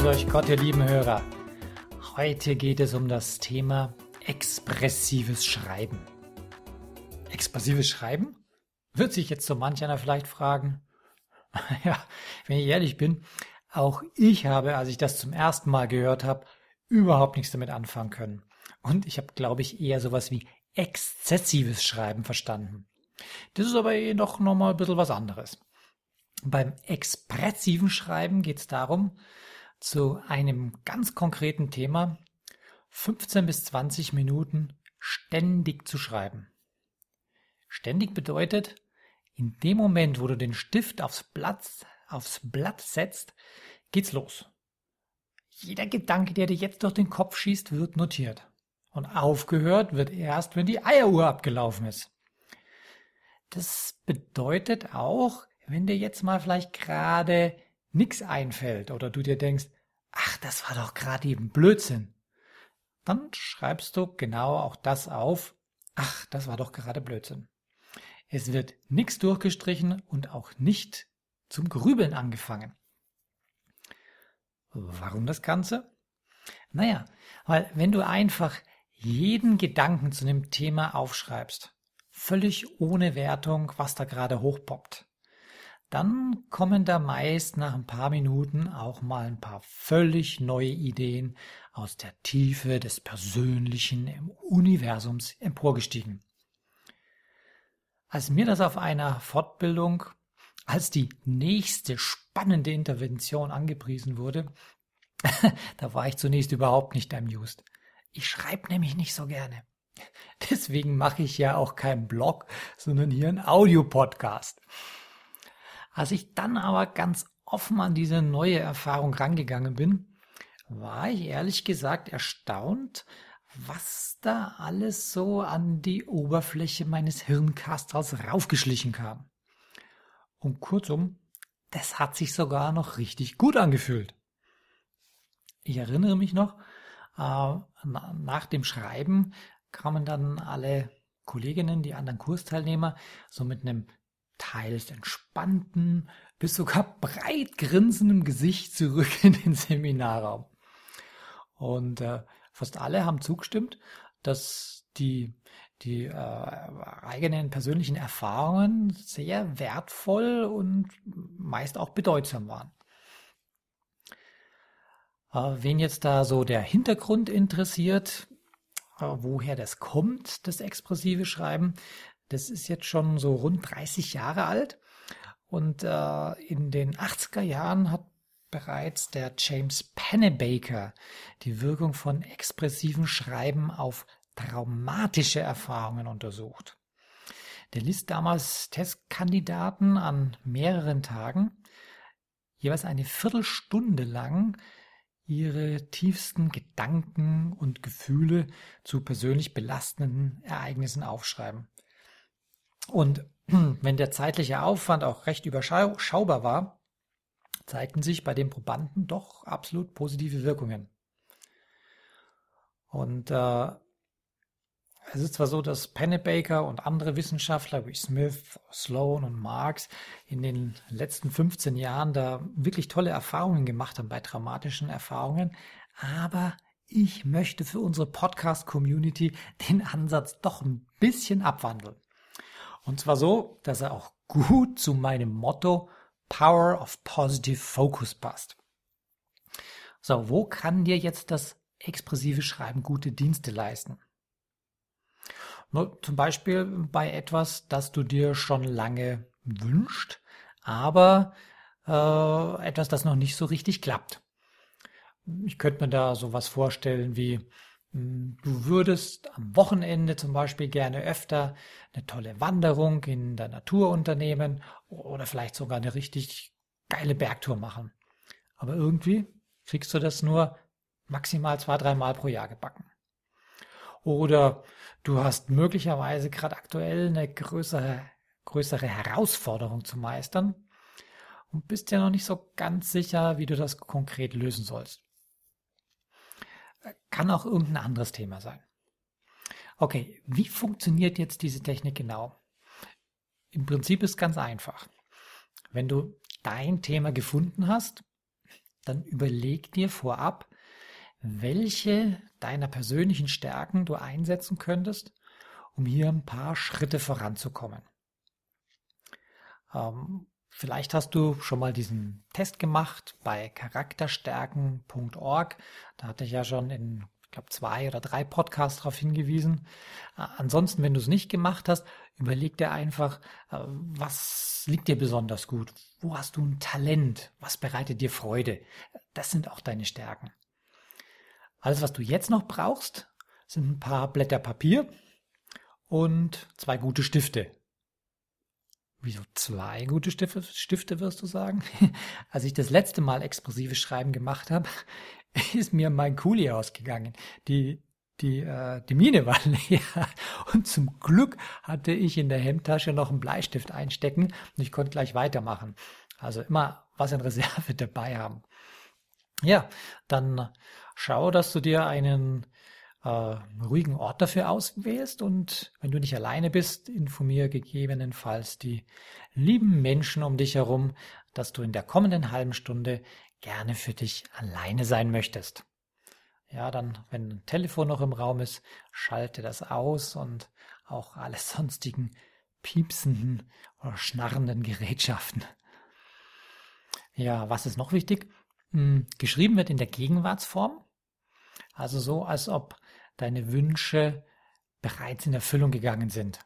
Grüß euch Gott, ihr lieben Hörer. Heute geht es um das Thema expressives Schreiben. Expressives Schreiben? Wird sich jetzt so manch einer vielleicht fragen. Ja, wenn ich ehrlich bin, auch ich habe, als ich das zum ersten Mal gehört habe, überhaupt nichts damit anfangen können. Und ich habe, glaube ich, eher sowas wie exzessives Schreiben verstanden. Das ist aber eh doch nochmal ein bisschen was anderes. Beim expressiven Schreiben geht es darum, zu einem ganz konkreten Thema 15 bis 20 Minuten ständig zu schreiben. Ständig bedeutet, in dem Moment, wo du den Stift aufs Blatt, aufs Blatt setzt, geht's los. Jeder Gedanke, der dir jetzt durch den Kopf schießt, wird notiert. Und aufgehört wird erst, wenn die Eieruhr abgelaufen ist. Das bedeutet auch, wenn dir jetzt mal vielleicht gerade nichts einfällt oder du dir denkst, ach, das war doch gerade eben Blödsinn, dann schreibst du genau auch das auf, ach, das war doch gerade Blödsinn. Es wird nichts durchgestrichen und auch nicht zum Grübeln angefangen. Warum das Ganze? Naja, weil wenn du einfach jeden Gedanken zu einem Thema aufschreibst, völlig ohne Wertung, was da gerade hochpoppt, dann kommen da meist nach ein paar Minuten auch mal ein paar völlig neue Ideen aus der Tiefe des Persönlichen Universums emporgestiegen. Als mir das auf einer Fortbildung als die nächste spannende Intervention angepriesen wurde, da war ich zunächst überhaupt nicht amused. Ich schreibe nämlich nicht so gerne. Deswegen mache ich ja auch keinen Blog, sondern hier einen Audiopodcast. Als ich dann aber ganz offen an diese neue Erfahrung rangegangen bin, war ich ehrlich gesagt erstaunt, was da alles so an die Oberfläche meines Hirnkasters raufgeschlichen kam. Und kurzum, das hat sich sogar noch richtig gut angefühlt. Ich erinnere mich noch, äh, nach dem Schreiben kamen dann alle Kolleginnen, die anderen Kursteilnehmer, so mit einem teils entspannten, bis sogar breit grinsendem Gesicht zurück in den Seminarraum. Und äh, fast alle haben zugestimmt, dass die, die äh, eigenen persönlichen Erfahrungen sehr wertvoll und meist auch bedeutsam waren. Äh, wen jetzt da so der Hintergrund interessiert, äh, woher das kommt, das expressive Schreiben, das ist jetzt schon so rund 30 Jahre alt. Und äh, in den 80er Jahren hat bereits der James Pennebaker die Wirkung von expressiven Schreiben auf traumatische Erfahrungen untersucht. Der ließ damals Testkandidaten an mehreren Tagen jeweils eine Viertelstunde lang ihre tiefsten Gedanken und Gefühle zu persönlich belastenden Ereignissen aufschreiben. Und wenn der zeitliche Aufwand auch recht überschaubar war, zeigten sich bei den Probanden doch absolut positive Wirkungen. Und äh, es ist zwar so, dass Pennebaker und andere Wissenschaftler wie Smith, Sloan und Marx in den letzten 15 Jahren da wirklich tolle Erfahrungen gemacht haben bei traumatischen Erfahrungen, aber ich möchte für unsere Podcast-Community den Ansatz doch ein bisschen abwandeln. Und zwar so, dass er auch gut zu meinem Motto Power of Positive Focus passt. So, wo kann dir jetzt das expressive Schreiben gute Dienste leisten? Zum Beispiel bei etwas, das du dir schon lange wünscht, aber äh, etwas, das noch nicht so richtig klappt. Ich könnte mir da sowas vorstellen wie, du würdest am Wochenende zum Beispiel gerne öfter eine tolle Wanderung in der Natur unternehmen oder vielleicht sogar eine richtig geile Bergtour machen. Aber irgendwie kriegst du das nur maximal zwei, dreimal pro Jahr gebacken. Oder du hast möglicherweise gerade aktuell eine größere, größere Herausforderung zu meistern und bist dir noch nicht so ganz sicher, wie du das konkret lösen sollst. Kann auch irgendein anderes Thema sein. Okay, wie funktioniert jetzt diese Technik genau? Im Prinzip ist ganz einfach. Wenn du dein Thema gefunden hast, dann überleg dir vorab, welche deiner persönlichen Stärken du einsetzen könntest, um hier ein paar Schritte voranzukommen. Ähm, vielleicht hast du schon mal diesen Test gemacht bei charakterstärken.org. Da hatte ich ja schon in ich glaube, zwei oder drei Podcasts darauf hingewiesen. Äh, ansonsten, wenn du es nicht gemacht hast, überleg dir einfach, äh, was liegt dir besonders gut? Wo hast du ein Talent? Was bereitet dir Freude? Das sind auch deine Stärken. Alles, was du jetzt noch brauchst, sind ein paar Blätter Papier und zwei gute Stifte. Wieso zwei gute Stifte, Stifte wirst du sagen? Als ich das letzte Mal expressives Schreiben gemacht habe, ist mir mein Kuli ausgegangen. Die, die, äh, die Mine war leer. Und zum Glück hatte ich in der Hemdtasche noch einen Bleistift einstecken und ich konnte gleich weitermachen. Also immer was in Reserve dabei haben. Ja, dann schau, dass du dir einen äh, ruhigen Ort dafür auswählst und wenn du nicht alleine bist, informiere gegebenenfalls die lieben Menschen um dich herum, dass du in der kommenden halben Stunde gerne für dich alleine sein möchtest. Ja, dann, wenn ein Telefon noch im Raum ist, schalte das aus und auch alle sonstigen piepsenden oder schnarrenden Gerätschaften. Ja, was ist noch wichtig? Hm, geschrieben wird in der Gegenwartsform, also so, als ob deine Wünsche bereits in Erfüllung gegangen sind,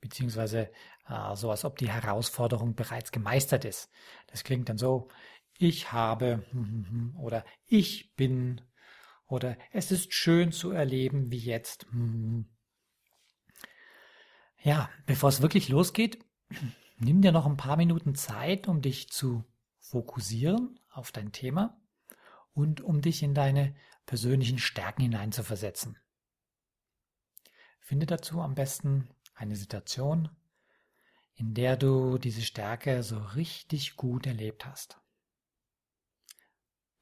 beziehungsweise äh, so, als ob die Herausforderung bereits gemeistert ist. Das klingt dann so, ich habe oder ich bin oder es ist schön zu erleben wie jetzt. Ja, bevor es wirklich losgeht, nimm dir noch ein paar Minuten Zeit, um dich zu fokussieren auf dein Thema und um dich in deine persönlichen Stärken hineinzuversetzen. Finde dazu am besten eine Situation, in der du diese Stärke so richtig gut erlebt hast.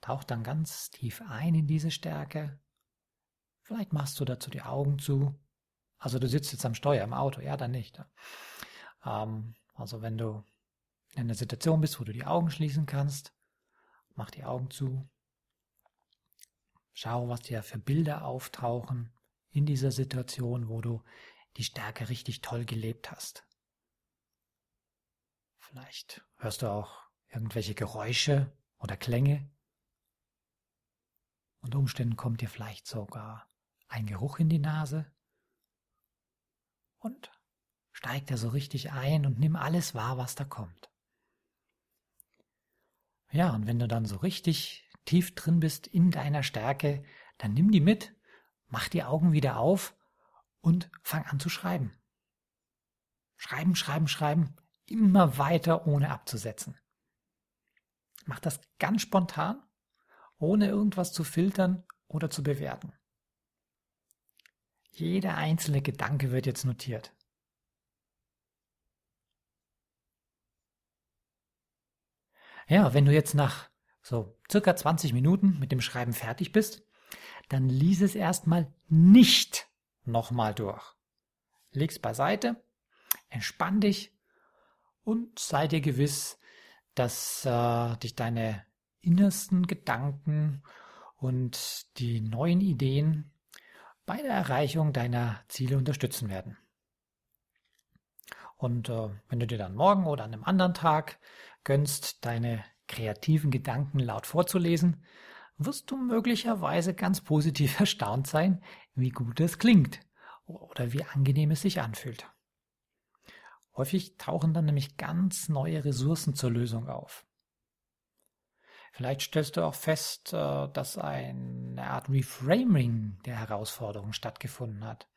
Tauch dann ganz tief ein in diese Stärke. Vielleicht machst du dazu die Augen zu. Also du sitzt jetzt am Steuer im Auto, ja, dann nicht. Ähm, also wenn du in einer Situation bist, wo du die Augen schließen kannst, mach die Augen zu. Schau, was dir für Bilder auftauchen in dieser Situation, wo du die Stärke richtig toll gelebt hast. Vielleicht hörst du auch irgendwelche Geräusche oder Klänge, unter Umständen kommt dir vielleicht sogar ein Geruch in die Nase und steig da so richtig ein und nimm alles wahr, was da kommt. Ja, und wenn du dann so richtig tief drin bist in deiner Stärke, dann nimm die mit, mach die Augen wieder auf und fang an zu schreiben. Schreiben, schreiben, schreiben, immer weiter ohne abzusetzen. Mach das ganz spontan ohne irgendwas zu filtern oder zu bewerten. Jeder einzelne Gedanke wird jetzt notiert. Ja, wenn du jetzt nach so circa 20 Minuten mit dem Schreiben fertig bist, dann lies es erstmal nicht nochmal durch. Leg's beiseite, entspann dich und sei dir gewiss, dass äh, dich deine innersten Gedanken und die neuen Ideen bei der Erreichung deiner Ziele unterstützen werden. Und äh, wenn du dir dann morgen oder an einem anderen Tag gönnst, deine kreativen Gedanken laut vorzulesen, wirst du möglicherweise ganz positiv erstaunt sein, wie gut es klingt oder wie angenehm es sich anfühlt. Häufig tauchen dann nämlich ganz neue Ressourcen zur Lösung auf. Vielleicht stellst du auch fest, äh, dass eine Art Reframing der Herausforderung stattgefunden hat.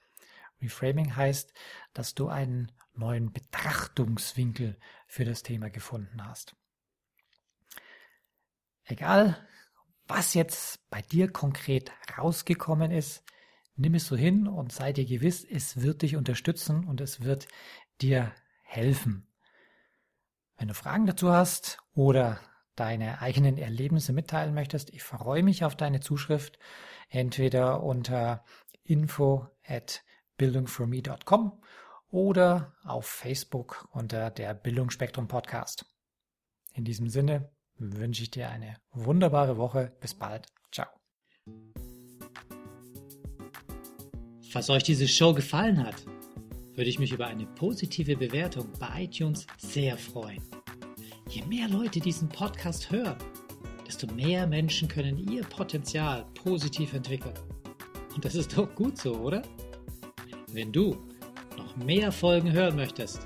Reframing heißt, dass du einen neuen Betrachtungswinkel für das Thema gefunden hast. Egal, Was jetzt bei dir konkret rausgekommen ist, nimm es so hin und sei dir gewiss, es wird dich unterstützen und es wird dir helfen. Wenn du Fragen dazu hast oder deine eigenen Erlebnisse mitteilen möchtest, ich freue mich auf deine Zuschrift, entweder unter info at bildungforme.com oder auf Facebook unter der Bildungsspektrum Podcast. In diesem Sinne wünsche ich dir eine wunderbare Woche. Bis bald. Ciao. Falls euch diese Show gefallen hat, würde ich mich über eine positive Bewertung bei iTunes sehr freuen. Je mehr Leute diesen Podcast hören, desto mehr Menschen können ihr Potenzial positiv entwickeln. Und das ist doch gut so, oder? Wenn du noch mehr Folgen hören möchtest,